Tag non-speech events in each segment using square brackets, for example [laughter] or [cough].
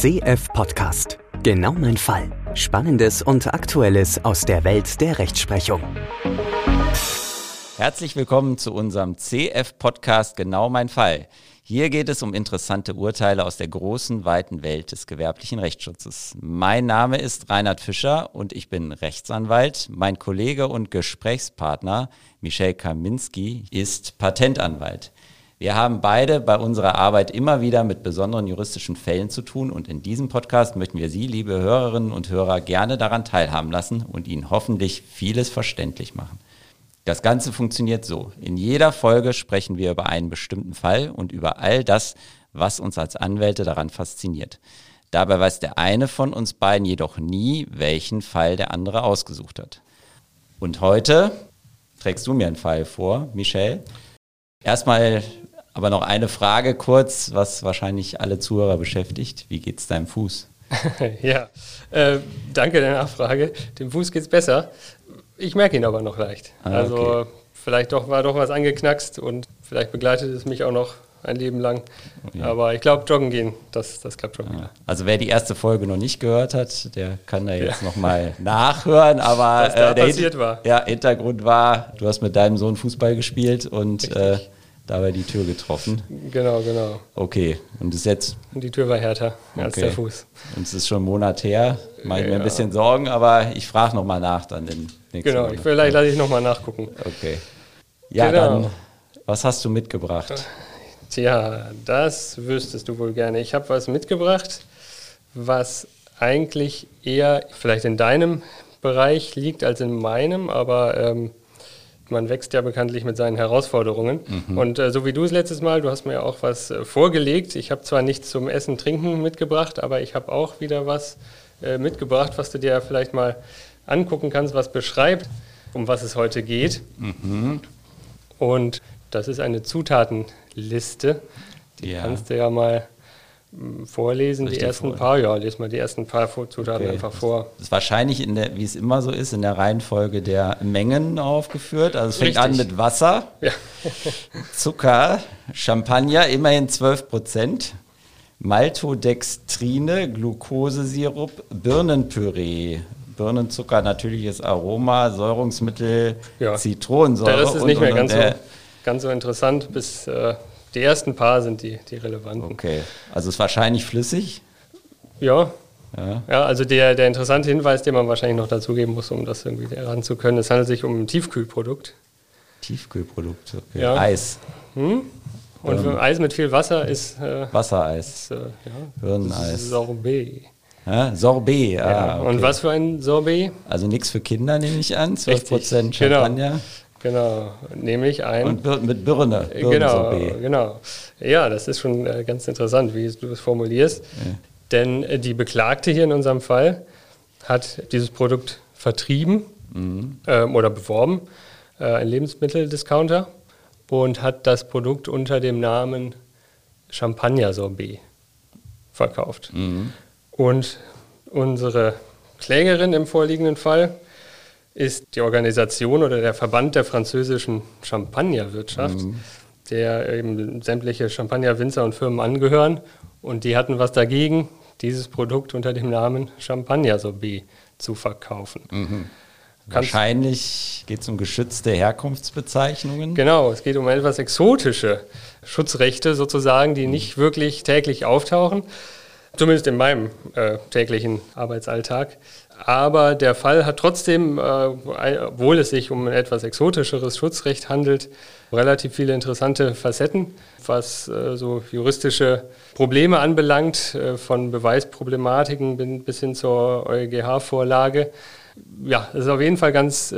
CF Podcast. Genau mein Fall. Spannendes und Aktuelles aus der Welt der Rechtsprechung. Herzlich willkommen zu unserem CF Podcast Genau mein Fall. Hier geht es um interessante Urteile aus der großen, weiten Welt des gewerblichen Rechtsschutzes. Mein Name ist Reinhard Fischer und ich bin Rechtsanwalt. Mein Kollege und Gesprächspartner Michel Kaminski ist Patentanwalt. Wir haben beide bei unserer Arbeit immer wieder mit besonderen juristischen Fällen zu tun und in diesem Podcast möchten wir Sie, liebe Hörerinnen und Hörer, gerne daran teilhaben lassen und Ihnen hoffentlich vieles verständlich machen. Das Ganze funktioniert so. In jeder Folge sprechen wir über einen bestimmten Fall und über all das, was uns als Anwälte daran fasziniert. Dabei weiß der eine von uns beiden jedoch nie, welchen Fall der andere ausgesucht hat. Und heute trägst du mir einen Fall vor, Michelle. Erstmal aber noch eine Frage kurz, was wahrscheinlich alle Zuhörer beschäftigt. Wie geht es deinem Fuß? [laughs] ja, äh, danke der Nachfrage. Dem Fuß geht es besser. Ich merke ihn aber noch leicht. Ah, also okay. vielleicht doch war doch was angeknackst und vielleicht begleitet es mich auch noch ein Leben lang. Okay. Aber ich glaube, joggen gehen, das, das klappt schon ja. wieder. Also wer die erste Folge noch nicht gehört hat, der kann da jetzt ja. nochmal [laughs] nachhören. Aber was da äh, der passiert war. Ja, Hintergrund war, du hast mit deinem Sohn Fußball gespielt und äh, dabei die Tür getroffen. Genau, genau. Okay, und ist jetzt. Und die Tür war härter okay. als der Fuß. Und es ist schon ein Monat her. Mache ich ja. mir ein bisschen Sorgen, aber ich frage nochmal nach dann den nächsten Genau, ich, vielleicht lasse ich nochmal nachgucken. Okay. Ja, genau. dann, was hast du mitgebracht? Tja, das wüsstest du wohl gerne. Ich habe was mitgebracht, was eigentlich eher vielleicht in deinem Bereich liegt als in meinem, aber ähm, man wächst ja bekanntlich mit seinen Herausforderungen. Mhm. Und äh, so wie du es letztes Mal, du hast mir auch was äh, vorgelegt. Ich habe zwar nichts zum Essen, Trinken mitgebracht, aber ich habe auch wieder was äh, mitgebracht, was du dir vielleicht mal angucken kannst, was beschreibt, um was es heute geht. Mhm. Und das ist eine Zutatenliste. Die ja. kannst du ja mal vorlesen, die ersten vor? paar, ja, lese mal die ersten paar Zutaten okay. einfach vor. Das ist wahrscheinlich, in der, wie es immer so ist, in der Reihenfolge der Mengen aufgeführt. Also es fängt Richtig. an mit Wasser, ja. [laughs] Zucker, Champagner, immerhin 12 Prozent, Maltodextrine, Glukosesirup, Birnenpüree, Birnenzucker, natürliches Aroma, Säurungsmittel, ja. Zitronensäure. Das ist nicht mehr ganz, so, ganz so interessant, bis... Äh, die ersten paar sind die, die relevanten. Okay, also ist wahrscheinlich flüssig? Ja. Ja, ja also der, der interessante Hinweis, den man wahrscheinlich noch dazugeben muss, um das irgendwie lernen zu können, es handelt sich um ein Tiefkühlprodukt. Tiefkühlprodukt, okay. Ja. Eis. Hm? Und ähm, Eis mit viel Wasser ist. Äh, Wassereis. Ist, äh, ja, Birneneis. Sorbet. Ja, Sorbet, ah, ja. Okay. Und was für ein Sorbet? Also nichts für Kinder, nehme ich an. 12% Champagner. Genau. Genau, nehme ich ein. Und mit Birne. Birne genau, genau. Ja, das ist schon äh, ganz interessant, wie du es formulierst. Ja. Denn äh, die Beklagte hier in unserem Fall hat dieses Produkt vertrieben mhm. ähm, oder beworben, äh, ein Lebensmitteldiscounter, und hat das Produkt unter dem Namen Champagner-Sorbet verkauft. Mhm. Und unsere Klägerin im vorliegenden Fall ist die Organisation oder der Verband der französischen Champagnerwirtschaft, mhm. der eben sämtliche Champagnerwinzer und Firmen angehören. Und die hatten was dagegen, dieses Produkt unter dem Namen Champagner Sorbet zu verkaufen. Mhm. Wahrscheinlich geht es um geschützte Herkunftsbezeichnungen. Genau, es geht um etwas exotische Schutzrechte sozusagen, die nicht wirklich täglich auftauchen, zumindest in meinem äh, täglichen Arbeitsalltag. Aber der Fall hat trotzdem, äh, obwohl es sich um ein etwas exotischeres Schutzrecht handelt, relativ viele interessante Facetten, was äh, so juristische Probleme anbelangt, äh, von Beweisproblematiken bis hin zur EuGH-Vorlage. Ja, es ist auf jeden Fall ganz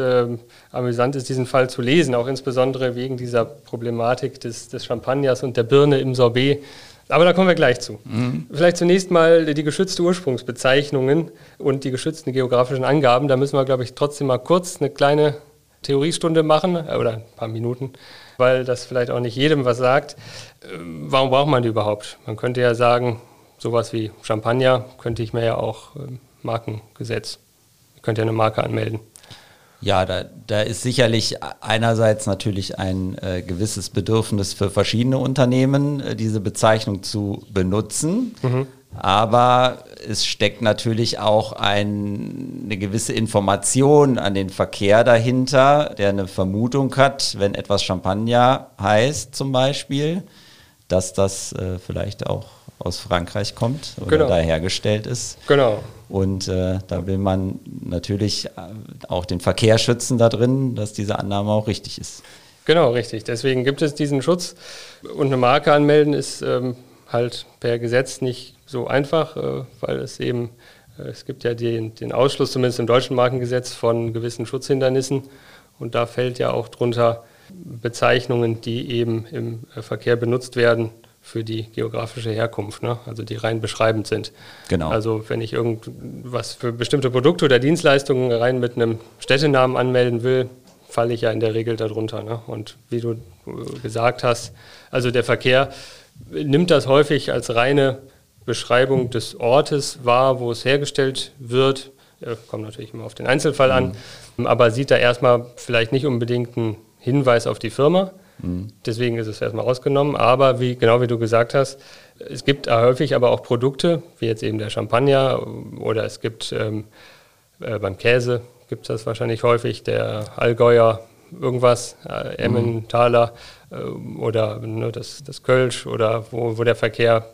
amüsant, ist diesen Fall zu lesen, auch insbesondere wegen dieser Problematik des, des Champagners und der Birne im Sorbet aber da kommen wir gleich zu. Mhm. Vielleicht zunächst mal die geschützte Ursprungsbezeichnungen und die geschützten geografischen Angaben. Da müssen wir, glaube ich, trotzdem mal kurz eine kleine Theoriestunde machen äh, oder ein paar Minuten, weil das vielleicht auch nicht jedem was sagt. Ähm, warum braucht man die überhaupt? Man könnte ja sagen, sowas wie Champagner könnte ich mir ja auch ähm, Markengesetz, ich könnte ja eine Marke anmelden. Ja, da, da ist sicherlich einerseits natürlich ein äh, gewisses Bedürfnis für verschiedene Unternehmen, äh, diese Bezeichnung zu benutzen. Mhm. Aber es steckt natürlich auch ein, eine gewisse Information an den Verkehr dahinter, der eine Vermutung hat, wenn etwas Champagner heißt zum Beispiel, dass das äh, vielleicht auch aus Frankreich kommt oder genau. da hergestellt ist. Genau. Und äh, da will man natürlich äh, auch den Verkehr schützen da drin, dass diese Annahme auch richtig ist. Genau, richtig. Deswegen gibt es diesen Schutz. Und eine Marke anmelden ist ähm, halt per Gesetz nicht so einfach, äh, weil es eben, äh, es gibt ja den, den Ausschluss, zumindest im deutschen Markengesetz, von gewissen Schutzhindernissen. Und da fällt ja auch drunter Bezeichnungen, die eben im äh, Verkehr benutzt werden, für die geografische Herkunft, ne? also die rein beschreibend sind. Genau. Also wenn ich irgendwas für bestimmte Produkte oder Dienstleistungen rein mit einem Städtenamen anmelden will, falle ich ja in der Regel darunter. Ne? Und wie du gesagt hast, also der Verkehr nimmt das häufig als reine Beschreibung des Ortes wahr, wo es hergestellt wird. Ja, kommt natürlich immer auf den Einzelfall an, mhm. aber sieht da erstmal vielleicht nicht unbedingt einen Hinweis auf die Firma, Deswegen ist es erstmal rausgenommen. Aber wie, genau wie du gesagt hast, es gibt häufig aber auch Produkte, wie jetzt eben der Champagner oder es gibt ähm, äh, beim Käse gibt es das wahrscheinlich häufig, der Allgäuer irgendwas, äh, Emmentaler äh, oder ne, das, das Kölsch oder wo, wo der Verkehr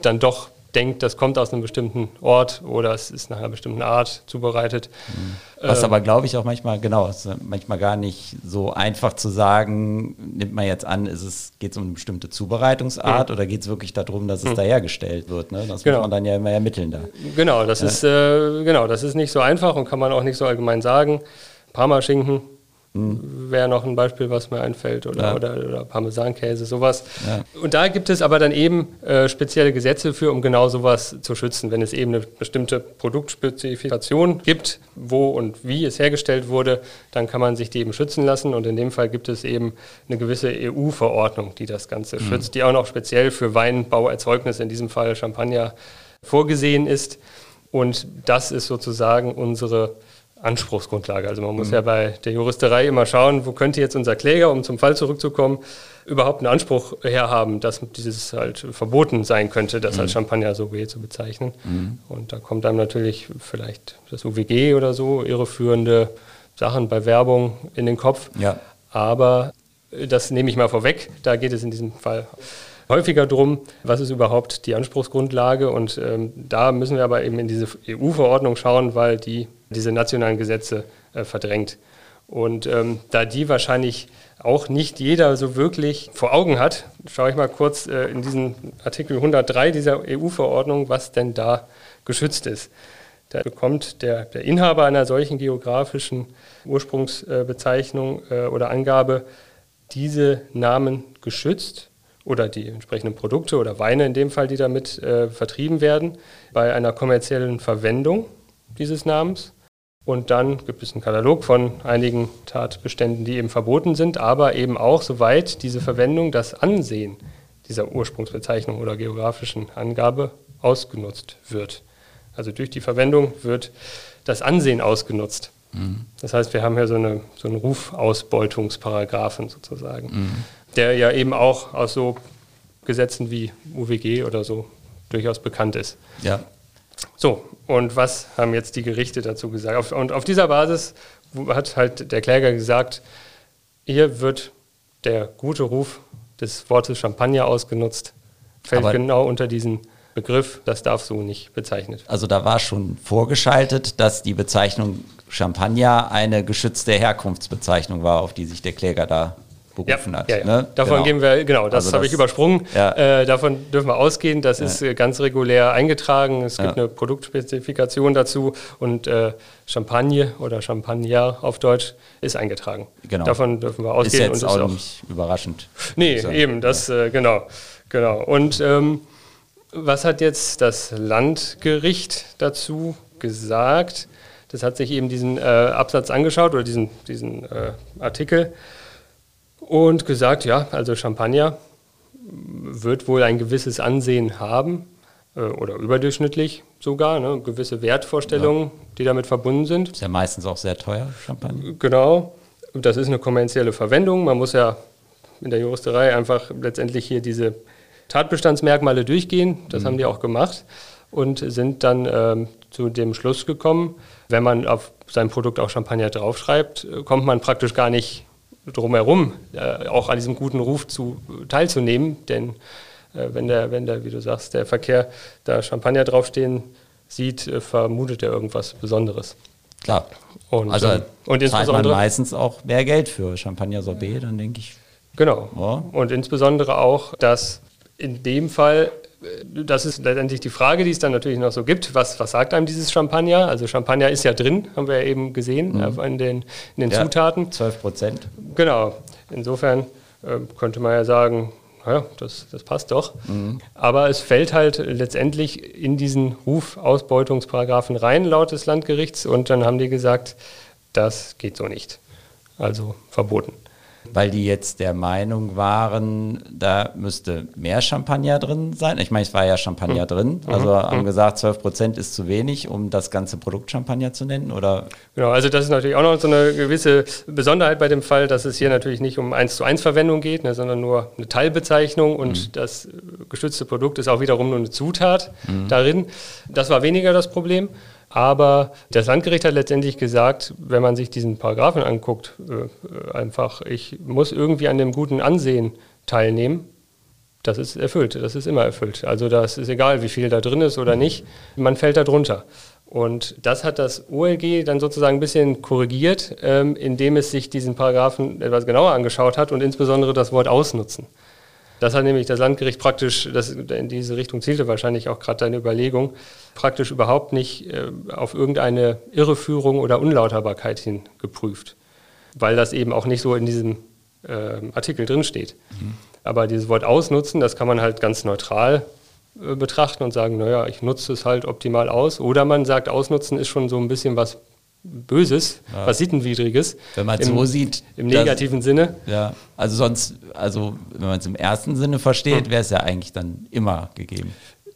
dann doch denkt, das kommt aus einem bestimmten Ort oder es ist nach einer bestimmten Art zubereitet. Mhm. Was ähm, aber, glaube ich, auch manchmal, genau, ist manchmal gar nicht so einfach zu sagen, nimmt man jetzt an, ist es, geht es um eine bestimmte Zubereitungsart mhm. oder geht es wirklich darum, dass es mhm. da hergestellt wird? Ne? Das genau. muss man dann ja immer ermitteln da. Genau, das ja. ist, äh, genau, das ist nicht so einfach und kann man auch nicht so allgemein sagen. Parmaschinken hm. Wäre noch ein Beispiel, was mir einfällt, oder, ja. oder, oder Parmesankäse, sowas. Ja. Und da gibt es aber dann eben äh, spezielle Gesetze für, um genau sowas zu schützen. Wenn es eben eine bestimmte Produktspezifikation gibt, wo und wie es hergestellt wurde, dann kann man sich die eben schützen lassen. Und in dem Fall gibt es eben eine gewisse EU-Verordnung, die das Ganze mhm. schützt, die auch noch speziell für Weinbauerzeugnisse, in diesem Fall Champagner, vorgesehen ist. Und das ist sozusagen unsere Anspruchsgrundlage. Also man muss mhm. ja bei der Juristerei immer schauen, wo könnte jetzt unser Kläger, um zum Fall zurückzukommen, überhaupt einen Anspruch herhaben, dass dieses halt verboten sein könnte, das mhm. als Champagner so zu bezeichnen. Mhm. Und da kommt einem natürlich vielleicht das UWG oder so, irreführende Sachen bei Werbung in den Kopf. Ja. Aber das nehme ich mal vorweg, da geht es in diesem Fall häufiger drum, was ist überhaupt die Anspruchsgrundlage. Und ähm, da müssen wir aber eben in diese EU-Verordnung schauen, weil die diese nationalen Gesetze äh, verdrängt. Und ähm, da die wahrscheinlich auch nicht jeder so wirklich vor Augen hat, schaue ich mal kurz äh, in diesen Artikel 103 dieser EU-Verordnung, was denn da geschützt ist. Da bekommt der, der Inhaber einer solchen geografischen Ursprungsbezeichnung äh, oder Angabe diese Namen geschützt oder die entsprechenden Produkte oder Weine in dem Fall, die damit äh, vertrieben werden, bei einer kommerziellen Verwendung dieses Namens und dann gibt es einen Katalog von einigen Tatbeständen, die eben verboten sind, aber eben auch, soweit diese Verwendung das Ansehen dieser Ursprungsbezeichnung oder geografischen Angabe ausgenutzt wird. Also durch die Verwendung wird das Ansehen ausgenutzt. Mhm. Das heißt, wir haben hier so, eine, so einen Rufausbeutungsparagraphen sozusagen, mhm. der ja eben auch aus so Gesetzen wie UWG oder so durchaus bekannt ist. Ja. So, und was haben jetzt die Gerichte dazu gesagt? Und auf dieser Basis hat halt der Kläger gesagt, hier wird der gute Ruf des Wortes Champagner ausgenutzt, fällt Aber genau unter diesen Begriff, das darf so nicht bezeichnet. Also da war schon vorgeschaltet, dass die Bezeichnung Champagner eine geschützte Herkunftsbezeichnung war, auf die sich der Kläger da berufen ja, hat. Ja, ja. Ne? Davon genau. gehen wir, genau, das also habe ich übersprungen. Äh, davon dürfen wir ausgehen. Das ist äh, ganz regulär eingetragen. Es gibt eine Produktspezifikation dazu und äh, Champagne oder Champagner auf Deutsch ist eingetragen. Genau. Davon dürfen wir ausgehen. Ist jetzt auch, auch nicht überraschend. Nee, so. eben, das, äh, genau. genau. Und ähm, was hat jetzt das Landgericht dazu gesagt? Das hat sich eben diesen äh, Absatz angeschaut oder diesen, diesen äh, Artikel und gesagt, ja, also Champagner wird wohl ein gewisses Ansehen haben äh, oder überdurchschnittlich sogar, ne, gewisse Wertvorstellungen, ja. die damit verbunden sind. Ist ja meistens auch sehr teuer, Champagner. Genau, das ist eine kommerzielle Verwendung. Man muss ja in der Juristerei einfach letztendlich hier diese Tatbestandsmerkmale durchgehen. Das mhm. haben die auch gemacht und sind dann ähm, zu dem Schluss gekommen, wenn man auf sein Produkt auch Champagner draufschreibt, äh, kommt man praktisch gar nicht drum herum, äh, auch an diesem guten Ruf zu, teilzunehmen. Denn äh, wenn, der, wenn der, wie du sagst, der Verkehr da Champagner draufstehen sieht, äh, vermutet er irgendwas Besonderes. Klar. Und, also ähm, und zahlt man meistens auch mehr Geld für Champagner Sorbet, dann denke ich. Genau. Ja. Und insbesondere auch, dass in dem Fall das ist letztendlich die Frage, die es dann natürlich noch so gibt. Was, was sagt einem dieses Champagner? Also Champagner ist ja drin, haben wir ja eben gesehen, mhm. in den, in den ja, Zutaten. 12 Prozent. Genau. Insofern äh, könnte man ja sagen, ja, das, das passt doch. Mhm. Aber es fällt halt letztendlich in diesen Rufausbeutungsparagraphen rein, laut des Landgerichts. Und dann haben die gesagt, das geht so nicht. Also verboten weil die jetzt der Meinung waren, da müsste mehr Champagner drin sein. Ich meine, es war ja Champagner mhm. drin. Also mhm. haben gesagt, 12 Prozent ist zu wenig, um das ganze Produkt Champagner zu nennen, oder? Genau, also das ist natürlich auch noch so eine gewisse Besonderheit bei dem Fall, dass es hier natürlich nicht um 1 zu 1 Verwendung geht, ne, sondern nur eine Teilbezeichnung und mhm. das gestützte Produkt ist auch wiederum nur eine Zutat mhm. darin. Das war weniger das Problem. Aber das Landgericht hat letztendlich gesagt, wenn man sich diesen Paragraphen anguckt, äh, einfach, ich muss irgendwie an dem guten Ansehen teilnehmen. Das ist erfüllt, das ist immer erfüllt. Also das ist egal, wie viel da drin ist oder nicht, man fällt da drunter. Und das hat das OLG dann sozusagen ein bisschen korrigiert, ähm, indem es sich diesen Paragraphen etwas genauer angeschaut hat und insbesondere das Wort ausnutzen. Das hat nämlich das Landgericht praktisch, das in diese Richtung zielte wahrscheinlich auch gerade deine Überlegung, praktisch überhaupt nicht äh, auf irgendeine Irreführung oder Unlauterbarkeit hin geprüft, weil das eben auch nicht so in diesem äh, Artikel drinsteht. Mhm. Aber dieses Wort ausnutzen, das kann man halt ganz neutral äh, betrachten und sagen, naja, ich nutze es halt optimal aus. Oder man sagt, ausnutzen ist schon so ein bisschen was Böses, ja. was Sittenwidriges. Wenn man es so sieht. Im negativen Sinne. Ja, also sonst, also wenn man es im ersten Sinne versteht, hm. wäre es ja eigentlich dann immer gegeben.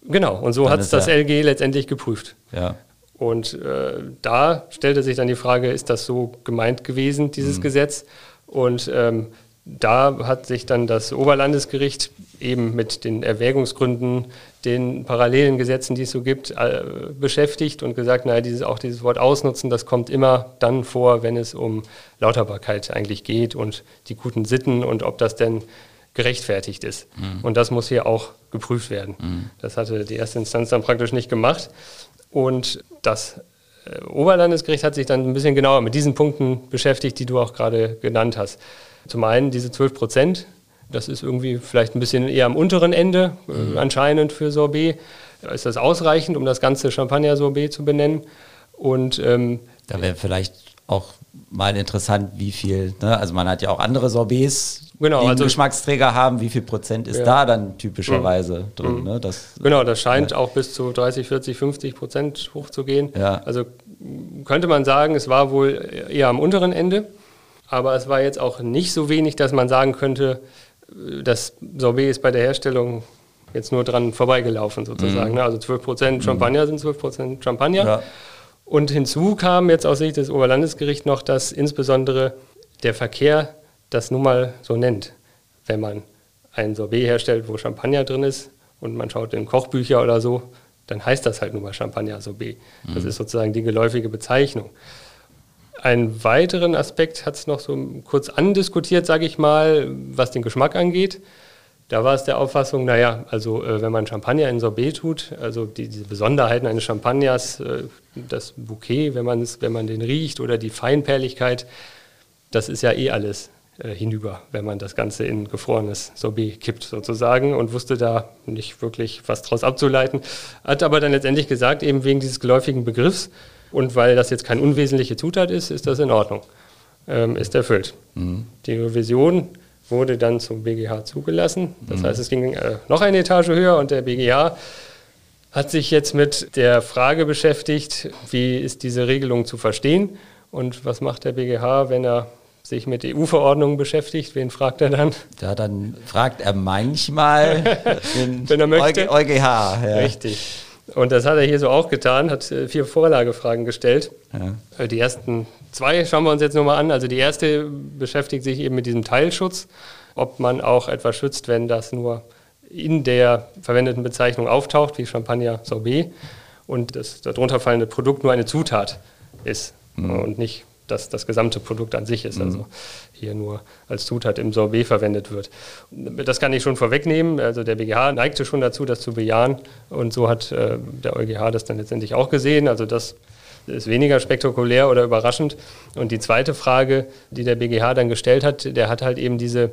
Genau, und so hat es das ja, LG letztendlich geprüft. Ja. Und äh, da stellte sich dann die Frage, ist das so gemeint gewesen, dieses mhm. Gesetz? Und ähm, da hat sich dann das Oberlandesgericht eben mit den Erwägungsgründen, den parallelen Gesetzen, die es so gibt, äh, beschäftigt und gesagt, naja, dieses, auch dieses Wort ausnutzen, das kommt immer dann vor, wenn es um Lauterbarkeit eigentlich geht und die guten Sitten und ob das denn gerechtfertigt ist. Mhm. Und das muss hier auch geprüft werden. Mhm. Das hatte die erste Instanz dann praktisch nicht gemacht. Und das äh, Oberlandesgericht hat sich dann ein bisschen genauer mit diesen Punkten beschäftigt, die du auch gerade genannt hast. Zum einen diese 12 Prozent, das ist irgendwie vielleicht ein bisschen eher am unteren Ende, äh, mhm. anscheinend für Sorbet. Ist das ausreichend, um das ganze Champagner-Sorbet zu benennen? Und ähm, da wäre vielleicht auch mal interessant, wie viel, ne? also man hat ja auch andere Sorbets, genau, die also, Geschmacksträger haben, wie viel Prozent ist ja. da dann typischerweise mhm. drin? Ne? Das, genau, das scheint ja. auch bis zu 30, 40, 50 Prozent hochzugehen. Ja. Also könnte man sagen, es war wohl eher am unteren Ende. Aber es war jetzt auch nicht so wenig, dass man sagen könnte, das Sorbet ist bei der Herstellung jetzt nur dran vorbeigelaufen sozusagen. Mhm. Ne? Also 12 Prozent mhm. Champagner sind 12 Prozent Champagner. Ja. Und hinzu kam jetzt aus Sicht des Oberlandesgerichts noch, dass insbesondere der Verkehr das nun mal so nennt. Wenn man ein Sorbet herstellt, wo Champagner drin ist und man schaut in Kochbücher oder so, dann heißt das halt nun mal Champagner Sorbet. Das mhm. ist sozusagen die geläufige Bezeichnung. Einen weiteren Aspekt hat es noch so kurz andiskutiert, sage ich mal, was den Geschmack angeht. Da war es der Auffassung, naja, also äh, wenn man Champagner in Sorbet tut, also die, diese Besonderheiten eines Champagners, äh, das Bouquet, wenn, wenn man den riecht oder die Feinperligkeit, das ist ja eh alles äh, hinüber, wenn man das Ganze in gefrorenes Sorbet kippt sozusagen und wusste da nicht wirklich was draus abzuleiten. Hat aber dann letztendlich gesagt, eben wegen dieses geläufigen Begriffs, und weil das jetzt keine unwesentliche Zutat ist, ist das in Ordnung. Ähm, ist erfüllt. Mhm. Die Revision wurde dann zum BGH zugelassen. Das mhm. heißt, es ging äh, noch eine Etage höher und der BGH hat sich jetzt mit der Frage beschäftigt, wie ist diese Regelung zu verstehen und was macht der BGH, wenn er sich mit EU-Verordnungen beschäftigt. Wen fragt er dann? Ja, dann fragt er manchmal [laughs] den wenn er möchte. EuGH. Ja. Richtig. Und das hat er hier so auch getan, hat äh, vier Vorlagefragen gestellt. Ja. Äh, die ersten zwei schauen wir uns jetzt nochmal an. Also die erste beschäftigt sich eben mit diesem Teilschutz, ob man auch etwas schützt, wenn das nur in der verwendeten Bezeichnung auftaucht, wie Champagner Sorbet, und das darunter fallende Produkt nur eine Zutat ist mhm. und nicht dass das gesamte Produkt an sich ist, also mhm. hier nur als Zutat im Sorbet verwendet wird. Das kann ich schon vorwegnehmen. Also der BGH neigte schon dazu, das zu bejahen und so hat äh, der EuGH das dann letztendlich auch gesehen. Also das ist weniger spektakulär oder überraschend. Und die zweite Frage, die der BGH dann gestellt hat, der hat halt eben diese,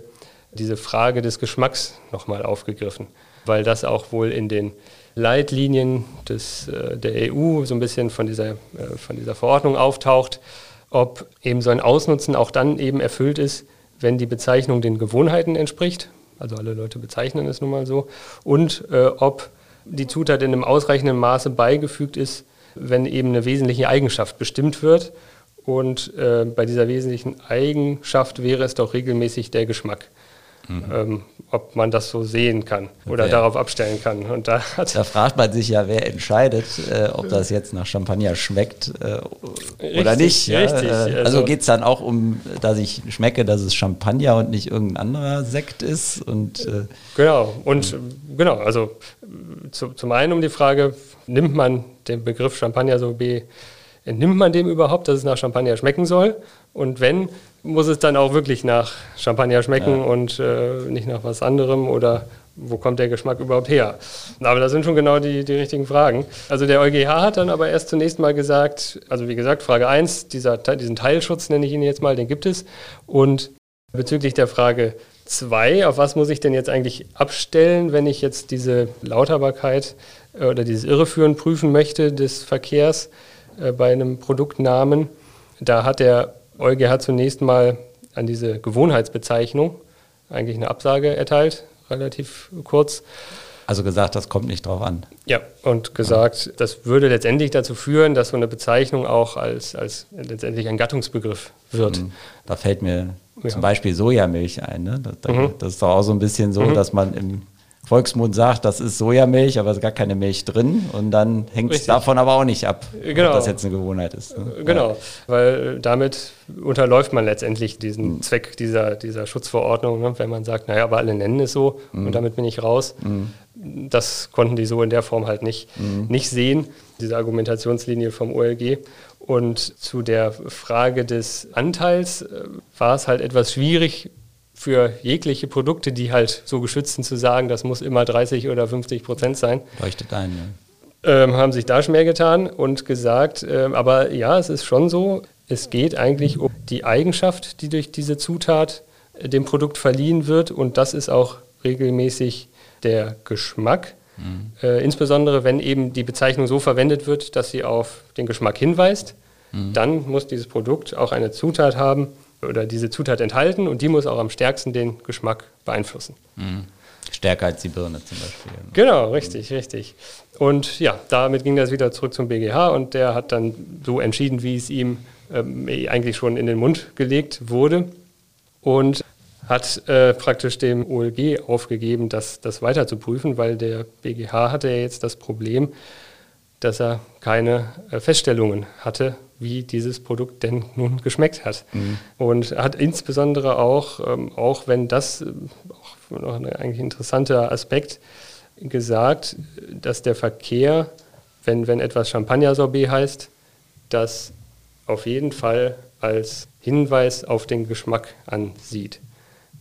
diese Frage des Geschmacks nochmal aufgegriffen, weil das auch wohl in den Leitlinien des, äh, der EU so ein bisschen von dieser, äh, von dieser Verordnung auftaucht, ob eben so ein Ausnutzen auch dann eben erfüllt ist, wenn die Bezeichnung den Gewohnheiten entspricht. Also alle Leute bezeichnen es nun mal so. Und äh, ob die Zutat in einem ausreichenden Maße beigefügt ist, wenn eben eine wesentliche Eigenschaft bestimmt wird. Und äh, bei dieser wesentlichen Eigenschaft wäre es doch regelmäßig der Geschmack mhm. ähm, ob man das so sehen kann oder okay. darauf abstellen kann. Und da, da, fragt man sich ja, wer entscheidet, äh, ob das jetzt nach Champagner schmeckt äh, oder nicht. Ja? Richtig. Äh, also, also geht es dann auch um, dass ich schmecke, dass es Champagner und nicht irgendein anderer Sekt ist. Und, äh, genau, und genau, also zu, zum einen um die Frage, nimmt man den Begriff Champagner so B entnimmt man dem überhaupt, dass es nach Champagner schmecken soll? Und wenn, muss es dann auch wirklich nach Champagner schmecken ja. und äh, nicht nach was anderem oder wo kommt der Geschmack überhaupt her? Aber das sind schon genau die, die richtigen Fragen. Also der EuGH hat dann aber erst zunächst mal gesagt, also wie gesagt, Frage 1, dieser, diesen Teilschutz nenne ich ihn jetzt mal, den gibt es. Und bezüglich der Frage 2, auf was muss ich denn jetzt eigentlich abstellen, wenn ich jetzt diese Lauterbarkeit äh, oder dieses Irreführen prüfen möchte des Verkehrs äh, bei einem Produktnamen? Da hat der EuGH zunächst mal an diese Gewohnheitsbezeichnung eigentlich eine Absage erteilt, relativ kurz. Also gesagt, das kommt nicht drauf an. Ja, und gesagt, das würde letztendlich dazu führen, dass so eine Bezeichnung auch als, als letztendlich ein Gattungsbegriff wird. Mhm. Da fällt mir ja. zum Beispiel Sojamilch ein. Ne? Das, mhm. das, ist doch auch so ein bisschen so, mhm. dass man im Volksmund sagt, das ist Sojamilch, aber es ist gar keine Milch drin. Und dann hängt es davon aber auch nicht ab, genau. ob das jetzt eine Gewohnheit ist. Ne? Genau, ja. weil damit unterläuft man letztendlich diesen mhm. Zweck dieser, dieser Schutzverordnung, ne? wenn man sagt, naja, aber alle nennen es so mhm. und damit bin ich raus. Mhm. Das konnten die so in der Form halt nicht, mhm. nicht sehen, diese Argumentationslinie vom OLG. Und zu der Frage des Anteils äh, war es halt etwas schwierig, für jegliche Produkte, die halt so geschützt sind, zu sagen, das muss immer 30 oder 50 Prozent sein. Leuchtet ein, ja. Ähm, haben sich da schwer getan und gesagt, äh, aber ja, es ist schon so, es geht eigentlich um die Eigenschaft, die durch diese Zutat äh, dem Produkt verliehen wird und das ist auch regelmäßig der Geschmack. Mhm. Äh, insbesondere wenn eben die Bezeichnung so verwendet wird, dass sie auf den Geschmack hinweist, mhm. dann muss dieses Produkt auch eine Zutat haben, oder diese Zutat enthalten und die muss auch am stärksten den Geschmack beeinflussen. Mhm. Stärker als die Birne zum Beispiel. Genau, richtig, richtig. Und ja, damit ging das wieder zurück zum BGH und der hat dann so entschieden, wie es ihm ähm, eigentlich schon in den Mund gelegt wurde und hat äh, praktisch dem OLG aufgegeben, das, das weiter zu prüfen, weil der BGH hatte ja jetzt das Problem, dass er keine äh, Feststellungen hatte, wie dieses Produkt denn nun geschmeckt hat. Mhm. Und hat insbesondere auch, ähm, auch wenn das äh, auch noch ein eigentlich interessanter Aspekt gesagt, dass der Verkehr, wenn, wenn etwas Champagner-Sorbet heißt, das auf jeden Fall als Hinweis auf den Geschmack ansieht.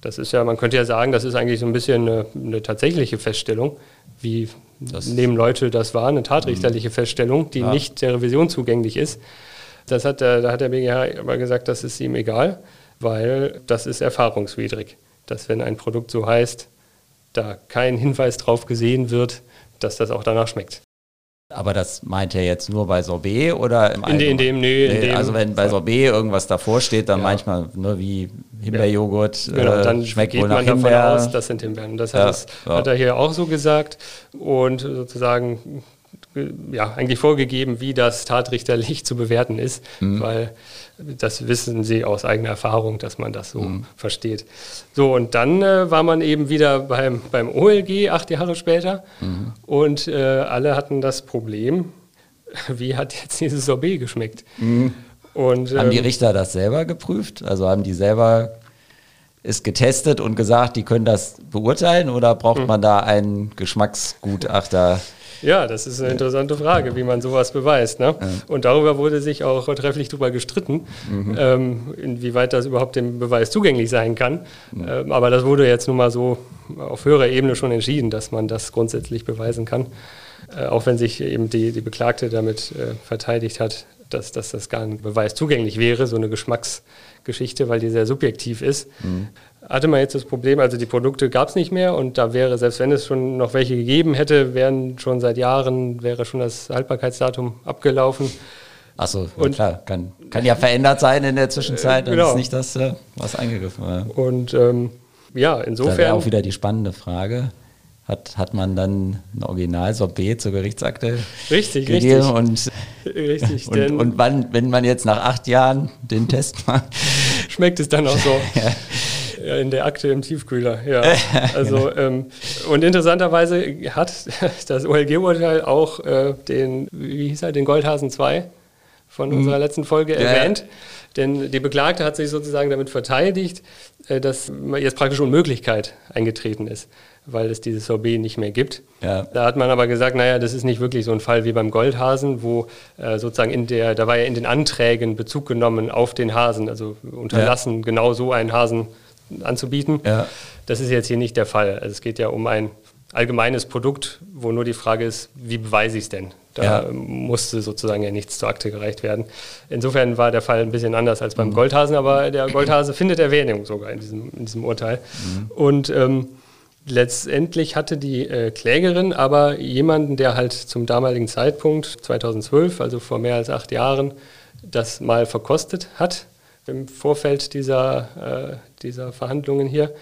Das ist ja, man könnte ja sagen, das ist eigentlich so ein bisschen eine, eine tatsächliche Feststellung, wie das nehmen Leute das wahr, eine tatrichterliche mhm. Feststellung, die ja. nicht der Revision zugänglich ist. Das hat der, da hat der BGH aber gesagt, das ist ihm egal, weil das ist erfahrungswidrig. Dass wenn ein Produkt so heißt, da kein Hinweis drauf gesehen wird, dass das auch danach schmeckt. Aber das meint er jetzt nur bei Sorbet oder im in, de, in dem, nee, in dem Also wenn bei Sorbet irgendwas davor steht, dann ja. manchmal nur wie Himbeerjoghurt ja. genau, dann äh, schmeckt geht wohl man davon aus, das sind Himbeeren. Das hat, ja. das hat er hier auch so gesagt und sozusagen ja, eigentlich vorgegeben, wie das tatrichterlich zu bewerten ist, mhm. weil das wissen sie aus eigener Erfahrung, dass man das so mhm. versteht. So, und dann äh, war man eben wieder beim, beim OLG acht Jahre später mhm. und äh, alle hatten das Problem, [laughs] wie hat jetzt dieses Sorbet geschmeckt? Mhm. Und, haben ähm, die Richter das selber geprüft? Also haben die selber ist getestet und gesagt, die können das beurteilen oder braucht Hm. man da einen Geschmacksgutachter? Ja, das ist eine interessante Frage, wie man sowas beweist. Ne? Und darüber wurde sich auch trefflich drüber gestritten, ähm, inwieweit das überhaupt dem Beweis zugänglich sein kann. Ähm, aber das wurde jetzt nun mal so auf höherer Ebene schon entschieden, dass man das grundsätzlich beweisen kann. Äh, auch wenn sich eben die, die Beklagte damit äh, verteidigt hat, dass, dass das gar nicht Beweis zugänglich wäre, so eine Geschmacksgeschichte, weil die sehr subjektiv ist. Hatte man jetzt das Problem, also die Produkte gab es nicht mehr und da wäre, selbst wenn es schon noch welche gegeben hätte, wären schon seit Jahren, wäre schon das Haltbarkeitsdatum abgelaufen. Achso, Und- klar, kann, kann ja verändert sein in der Zwischenzeit, dann genau. ist nicht das, äh, was eingegriffen war. Und ähm, ja, Da wäre insofern. auch wieder die spannende Frage. Hat, hat man dann ein Original-Sorbet zur Gerichtsakte Richtig, gegeben richtig. und, richtig, und, und wann, wenn man jetzt nach acht Jahren den Test macht, schmeckt es dann auch so. [laughs] Ja, in der Akte im Tiefkühler, ja. [laughs] Also, ähm, und interessanterweise hat [laughs] das OLG-Urteil auch äh, den, wie hieß er, den Goldhasen 2 von unserer letzten Folge Ja. erwähnt. Denn die Beklagte hat sich sozusagen damit verteidigt, äh, dass jetzt praktisch Unmöglichkeit eingetreten ist, weil es dieses Sorbet nicht mehr gibt. Ja. Da hat man aber gesagt, naja, das ist nicht wirklich so ein Fall wie beim Goldhasen, wo äh, sozusagen in der, da war ja in den Anträgen Bezug genommen auf den Hasen, also unterlassen, genau so einen Hasen anzubieten. Ja. Das ist jetzt hier nicht der Fall. Also es geht ja um ein allgemeines Produkt, wo nur die Frage ist, wie beweise ich es denn? Da Ja. musste sozusagen ja nichts zur Akte gereicht werden. Insofern war der Fall ein bisschen anders als beim Goldhasen, aber der Goldhase findet Erwähnung sogar in diesem, in diesem Urteil. Und ähm, letztendlich hatte die äh, Klägerin aber jemanden, der halt zum damaligen Zeitpunkt, 2012, also vor mehr als acht Jahren, das mal verkostet hat im Vorfeld dieser, äh, dieser Verhandlungen hier.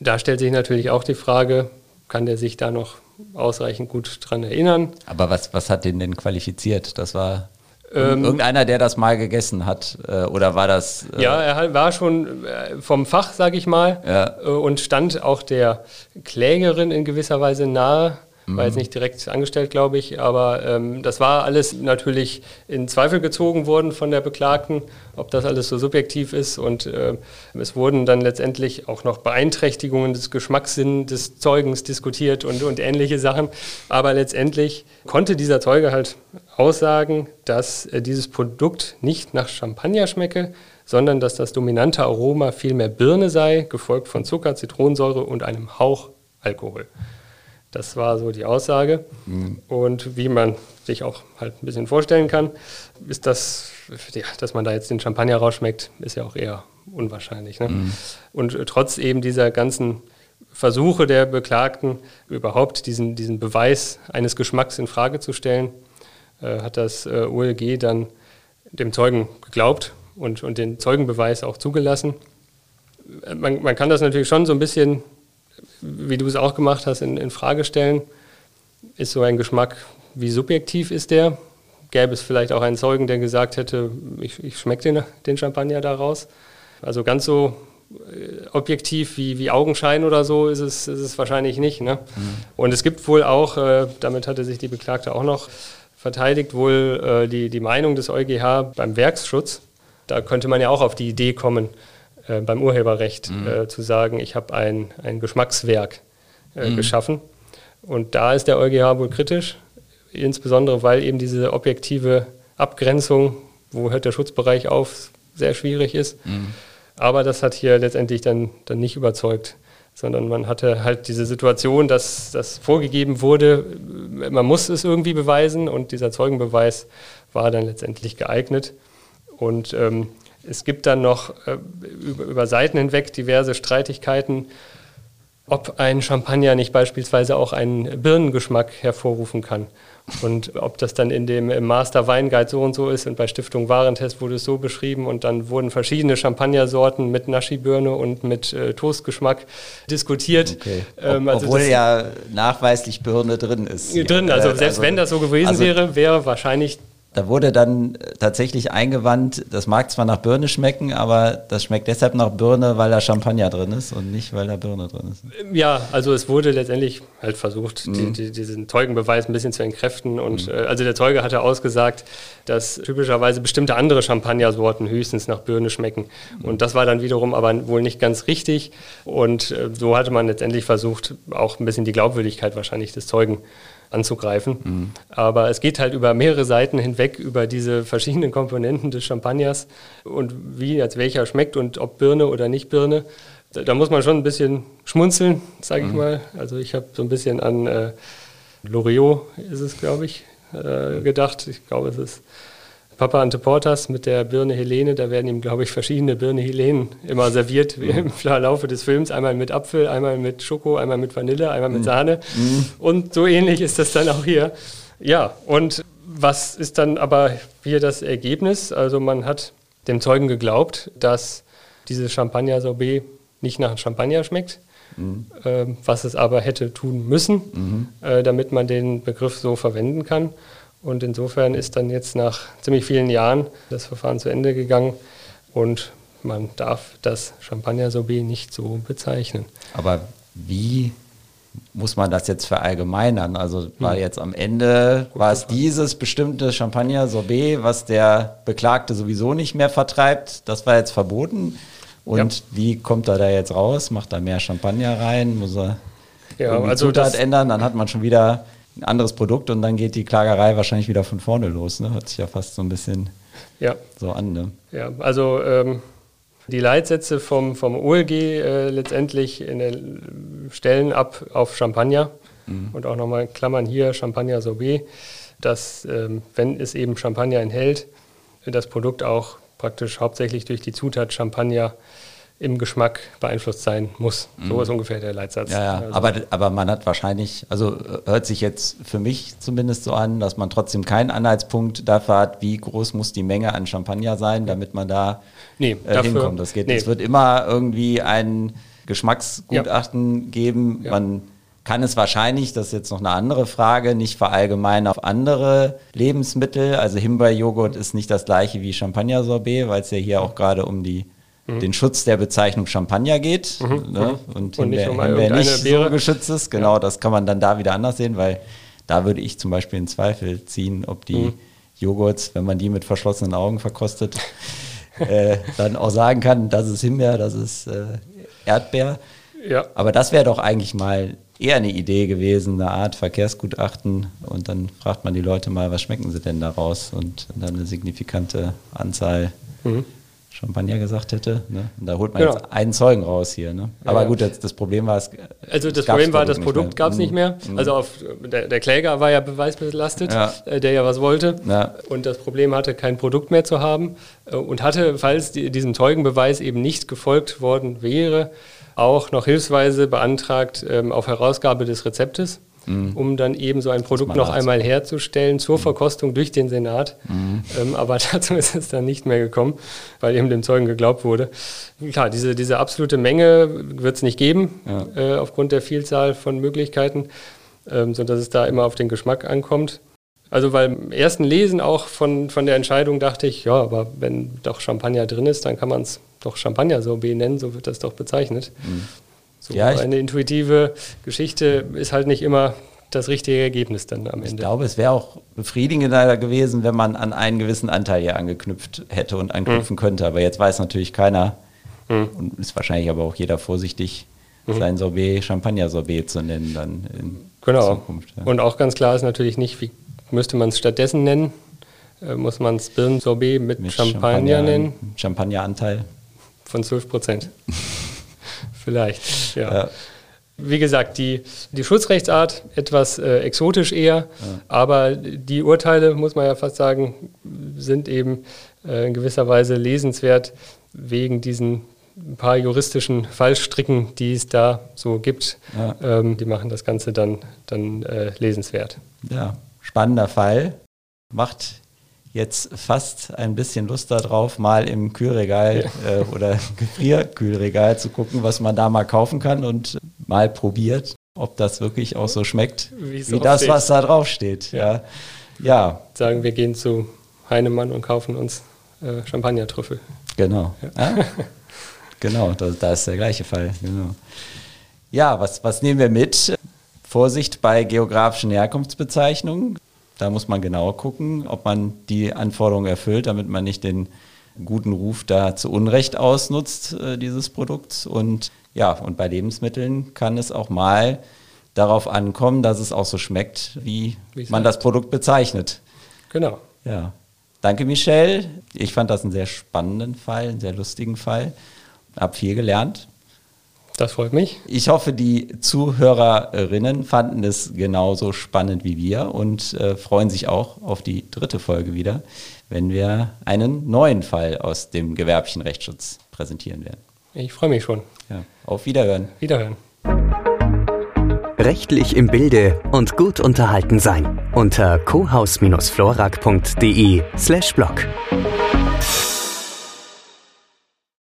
Da stellt sich natürlich auch die Frage, kann der sich da noch ausreichend gut dran erinnern? aber was, was hat den denn qualifiziert? Das war Ähm, irgendeiner, der das mal gegessen hat äh, oder war das... Äh, Ja, er war schon äh, vom Fach, sage ich mal, Ja. äh, und stand auch der Klägerin in gewisser Weise nahe. War Mhm. jetzt nicht direkt angestellt, glaube ich, aber ähm, das war alles natürlich in Zweifel gezogen worden von der Beklagten, ob das alles so subjektiv ist. Und äh, es wurden dann letztendlich auch noch Beeinträchtigungen des Geschmackssinns des Zeugens diskutiert und, und ähnliche Sachen. Aber letztendlich konnte dieser Zeuge halt aussagen, dass äh, dieses Produkt nicht nach Champagner schmecke, sondern dass das dominante Aroma vielmehr Birne sei, gefolgt von Zucker, Zitronensäure und einem Hauch Alkohol. Das war so die Aussage. Und wie man sich auch halt ein bisschen vorstellen kann, ist das, ja, dass man da jetzt den Champagner rausschmeckt, ist ja auch eher unwahrscheinlich. Ne? Und äh, trotz eben dieser ganzen Versuche der Beklagten, überhaupt diesen, diesen Beweis eines Geschmacks in Frage zu stellen, äh, hat das äh, OLG dann dem Zeugen geglaubt und, und den Zeugenbeweis auch zugelassen. Äh, Man, man kann das natürlich schon so ein bisschen, wie du es auch gemacht hast, in, in Frage stellen. Ist so ein Geschmack, wie subjektiv ist der? Gäbe es vielleicht auch einen Zeugen, der gesagt hätte, ich, ich schmecke den, den Champagner daraus? Also ganz so äh, objektiv wie, wie Augenschein oder so ist es, ist es wahrscheinlich nicht. Ne? Und es gibt wohl auch, äh, damit hatte sich die Beklagte auch noch verteidigt, wohl äh, die, die Meinung des EuGH beim Werksschutz. Da könnte man ja auch auf die Idee kommen, äh, beim Urheberrecht äh, zu sagen, ich habe ein, ein Geschmackswerk äh, geschaffen. Und da ist der EuGH wohl kritisch, insbesondere weil eben diese objektive Abgrenzung, wo hört der Schutzbereich auf, sehr schwierig ist. Aber das hat hier letztendlich dann, dann nicht überzeugt, sondern man hatte halt diese Situation, dass das vorgegeben wurde, man muss es irgendwie beweisen und dieser Zeugenbeweis war dann letztendlich geeignet. Und ähm, es gibt dann noch äh, über, über Seiten hinweg diverse Streitigkeiten, ob ein Champagner nicht beispielsweise auch einen Birnengeschmack hervorrufen kann. Und ob das dann in dem Master Weinguide so und so ist und bei Stiftung Warentest wurde es so beschrieben und dann wurden verschiedene Champagnersorten mit Naschi-Birne und mit äh, Toastgeschmack diskutiert. Okay. Ähm, also obwohl ja nachweislich Birne drin ist. drin. Also Äh, selbst wenn das so gewesen also- wäre, wäre wahrscheinlich da wurde dann äh, tatsächlich eingewandt, das mag zwar nach Birne schmecken, aber das schmeckt deshalb nach Birne, weil da Champagner drin ist und nicht, weil da Birne drin ist. Ja, also es wurde letztendlich halt versucht, mhm. die, die, diesen Zeugenbeweis ein bisschen zu entkräften. Und mhm. äh, also der Zeuge hatte ausgesagt, dass typischerweise bestimmte andere Champagnersorten höchstens nach Birne schmecken. Mhm. Und das war dann wiederum aber wohl nicht ganz richtig. Und äh, so hatte man letztendlich versucht, auch ein bisschen die Glaubwürdigkeit wahrscheinlich des Zeugen anzugreifen. Mhm. Aber es geht halt über mehrere Seiten hinweg, über diese verschiedenen Komponenten des Champagners und wie jetzt welcher schmeckt und ob Birne oder nicht Birne. Da, da muss man schon ein bisschen schmunzeln, sage ich mhm. mal. Also ich habe so ein bisschen an äh, Loriot ist es, glaube ich, äh, gedacht. Ich glaube, es ist Papa Ante Portas mit der Birne Helene, da werden ihm, glaube ich, verschiedene Birne Helenen immer serviert mhm. im [laughs] Laufe des Films. Einmal mit Apfel, einmal mit Schoko, einmal mit Vanille, einmal mit mhm. Sahne. Mhm. Und so ähnlich ist das dann auch hier. Ja, und was ist dann aber hier das Ergebnis? Also man hat dem Zeugen geglaubt, dass dieses Champagner-Sorbet nicht nach Champagner schmeckt, mhm. äh, was es aber hätte tun müssen, mhm. äh, damit man den Begriff so verwenden kann. Und insofern ist dann jetzt nach ziemlich vielen Jahren das Verfahren zu Ende gegangen und man darf das Champagner-Sorbet nicht so bezeichnen. Aber wie muss man das jetzt verallgemeinern? Also war hm. jetzt am Ende, war es dieses bestimmte Champagner-Sorbet, was der Beklagte sowieso nicht mehr vertreibt, das war jetzt verboten? Und ja. wie kommt er da jetzt raus? Macht er mehr Champagner rein? Muss er ja, also Zutat ändern? Dann hat man schon wieder ein anderes Produkt und dann geht die Klagerei wahrscheinlich wieder von vorne los. Ne? Hört sich ja fast so ein bisschen ja. so an. Ne? Ja, also ähm, die Leitsätze vom, vom OLG äh, letztendlich in der, stellen ab auf Champagner mhm. und auch nochmal Klammern hier Champagner Sorbet, dass ähm, wenn es eben Champagner enthält, das Produkt auch praktisch hauptsächlich durch die Zutat Champagner im Geschmack beeinflusst sein muss. Mhm. So ist ungefähr der Leitsatz. Ja, ja. Also aber, aber man hat wahrscheinlich, also hört sich jetzt für mich zumindest so an, dass man trotzdem keinen Anhaltspunkt dafür hat, wie groß muss die Menge an Champagner sein, damit man da nee, äh, dafür, hinkommt. Das geht. Nee. Es wird immer irgendwie ein Geschmacksgutachten ja. geben. Man kann es wahrscheinlich, das ist jetzt noch eine andere Frage, nicht verallgemeinern auf andere Lebensmittel. Also Himbeerjoghurt ist nicht das gleiche wie Champagner-Sorbet, weil es ja hier auch gerade um die mhm. den Schutz der Bezeichnung Champagner geht mhm. ne? und, und Himbeer, nicht, um nicht so geschützt ist. Genau, ja. das kann man dann da wieder anders sehen, weil da würde ich zum Beispiel in Zweifel ziehen, ob die mhm. Joghurts, wenn man die mit verschlossenen Augen verkostet, [laughs] äh, dann auch sagen kann, das ist Himbeer, das ist äh, Erdbeer. Ja. Aber das wäre doch eigentlich mal eher eine Idee gewesen, eine Art Verkehrsgutachten und dann fragt man die Leute mal, was schmecken sie denn daraus und dann eine signifikante Anzahl mhm. Champagner gesagt hätte. Ne? Da holt man genau. jetzt einen Zeugen raus hier. Ne? Aber ja, gut, das, das, Problem war, es Also das Problem war, das Produkt gab es nicht mehr. Mhm. Also auf, der, der, Kläger war ja beweisbelastet, ja. Äh, der ja was wollte. Ja. Und das Problem hatte, kein Produkt mehr zu haben. Äh, und hatte, falls die, diesem Zeugenbeweis eben nicht gefolgt worden wäre, auch noch hilfsweise beantragt ähm, auf Herausgabe des Rezeptes mhm. um dann eben so ein Produkt noch einmal herzustellen zur mhm. Verkostung durch den Senat. Mhm. Ähm, aber [laughs] dazu ist es dann nicht mehr gekommen, weil eben dem Zeugen geglaubt wurde. Klar, diese, diese absolute Menge wird es nicht geben, ja. äh, aufgrund der Vielzahl von Möglichkeiten, ähm, sodass es da immer auf den Geschmack ankommt. Also weil im ersten Lesen auch von, von der Entscheidung dachte ich, ja, aber wenn doch Champagner drin ist, dann kann man es doch Champagner-Sorbet nennen, so wird das doch bezeichnet. Mhm. So ja, eine intuitive Geschichte ist halt nicht immer das richtige Ergebnis dann am Ende. Ich glaube, es wäre auch befriedigender gewesen, wenn man an einen gewissen Anteil hier angeknüpft hätte und anknüpfen mhm. könnte. Aber jetzt weiß natürlich keiner mhm. und ist wahrscheinlich aber auch jeder vorsichtig, mhm. sein Sorbet Champagner-Sorbet zu nennen dann in genau. Zukunft. Ja. Und auch ganz klar ist natürlich nicht, wie müsste man es stattdessen nennen? Äh, muss man es Birnen-Sorbet mit, mit Champagner, Champagner nennen? Champagner-Anteil? Von 12 Prozent. [laughs] Vielleicht, ja. ja. Wie gesagt, die, die Schutzrechtsart etwas äh, exotisch eher, ja. aber die Urteile, muss man ja fast sagen, sind eben äh, in gewisser Weise lesenswert wegen diesen paar juristischen Fallstricken, die es da so gibt. Ja. Ähm, die machen das Ganze dann, dann äh, lesenswert. Ja, spannender Fall. Macht jetzt fast ein bisschen Lust darauf, mal im Kühlregal ja. äh, oder Gefrierkühlregal zu gucken, was man da mal kaufen kann und mal probiert, ob das wirklich auch so schmeckt, Wie's wie das, steht. was da drauf steht. Ja. ja. Sagen wir gehen zu Heinemann und kaufen uns äh, Champagnertrüffel. Genau. Ja. [laughs] Genau, da, da, ist der gleiche Fall. Genau. Ja, was, was nehmen wir mit? Vorsicht bei geografischen Herkunftsbezeichnungen. Da muss man genauer gucken, ob man die Anforderungen erfüllt, damit man nicht den guten Ruf da zu Unrecht ausnutzt, äh, dieses Produkts. Und ja, und bei Lebensmitteln kann es auch mal darauf ankommen, dass es auch so schmeckt, wie man das Produkt bezeichnet. Genau. Ja. Danke, Michelle. Ich fand das einen sehr spannenden Fall, einen sehr lustigen Fall. Hab viel gelernt. Das freut mich. Ich hoffe, die Zuhörerinnen fanden es genauso spannend wie wir und äh, freuen sich auch auf die dritte Folge wieder, wenn wir einen neuen Fall aus dem gewerblichen Rechtsschutz präsentieren werden. Ich freue mich schon. Ja, auf Wiederhören. Wiederhören. Rechtlich im Bilde und gut unterhalten sein unter cohaus-florak.de slash blog.